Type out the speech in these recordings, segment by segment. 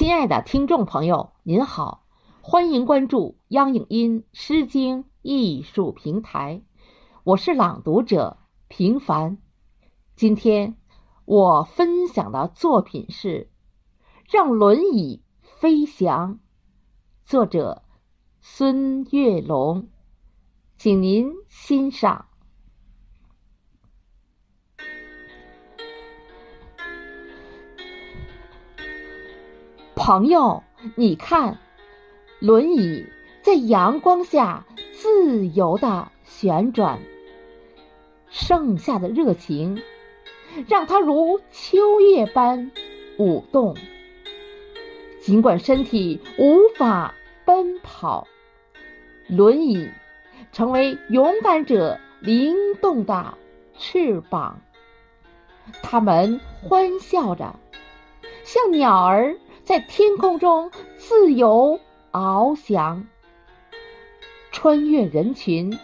亲爱的听众朋友，您好，欢迎关注央影音《诗经》艺术平台，我是朗读者平凡。今天我分享的作品是《让轮椅飞翔》，作者孙月龙，请您欣赏。朋友，你看，轮椅在阳光下自由的旋转，盛夏的热情让它如秋叶般舞动。尽管身体无法奔跑，轮椅成为勇敢者灵动的翅膀。它们欢笑着，像鸟儿。在天空中自由翱翔，穿越人群，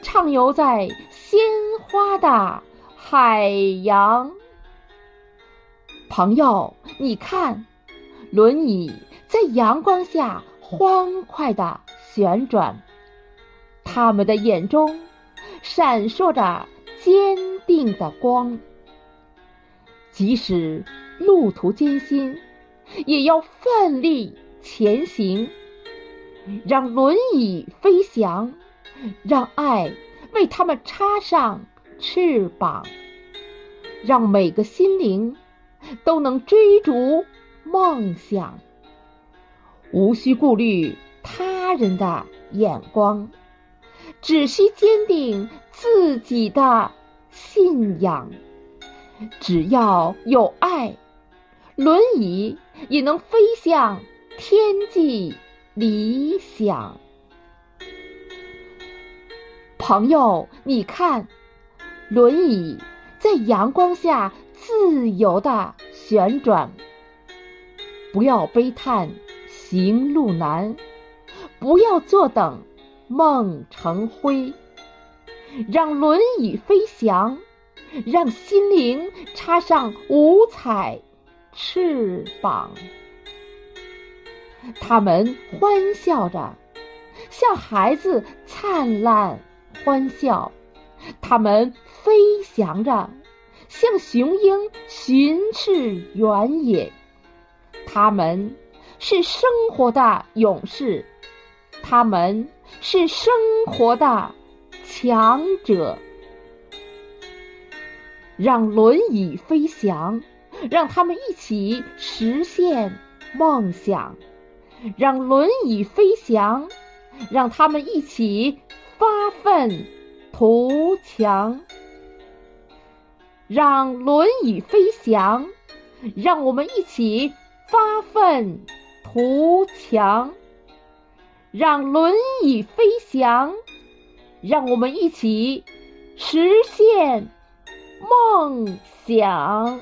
畅游在鲜花的海洋。朋友，你看，轮椅在阳光下欢快的旋转，他们的眼中闪烁着坚定的光，即使路途艰辛。也要奋力前行，让轮椅飞翔，让爱为他们插上翅膀，让每个心灵都能追逐梦想，无需顾虑他人的眼光，只需坚定自己的信仰。只要有爱，轮椅。也能飞向天际理想。朋友，你看，轮椅在阳光下自由的旋转。不要悲叹行路难，不要坐等梦成灰。让轮椅飞翔，让心灵插上五彩。翅膀，他们欢笑着，像孩子灿烂欢笑；他们飞翔着，像雄鹰巡视原野。他们是生活的勇士，他们是生活的强者。让轮椅飞翔。让他们一起实现梦想，让轮椅飞翔，让他们一起发奋图强，让轮椅飞翔，让我们一起发奋图强，让轮椅飞翔，让我们一起实现梦想。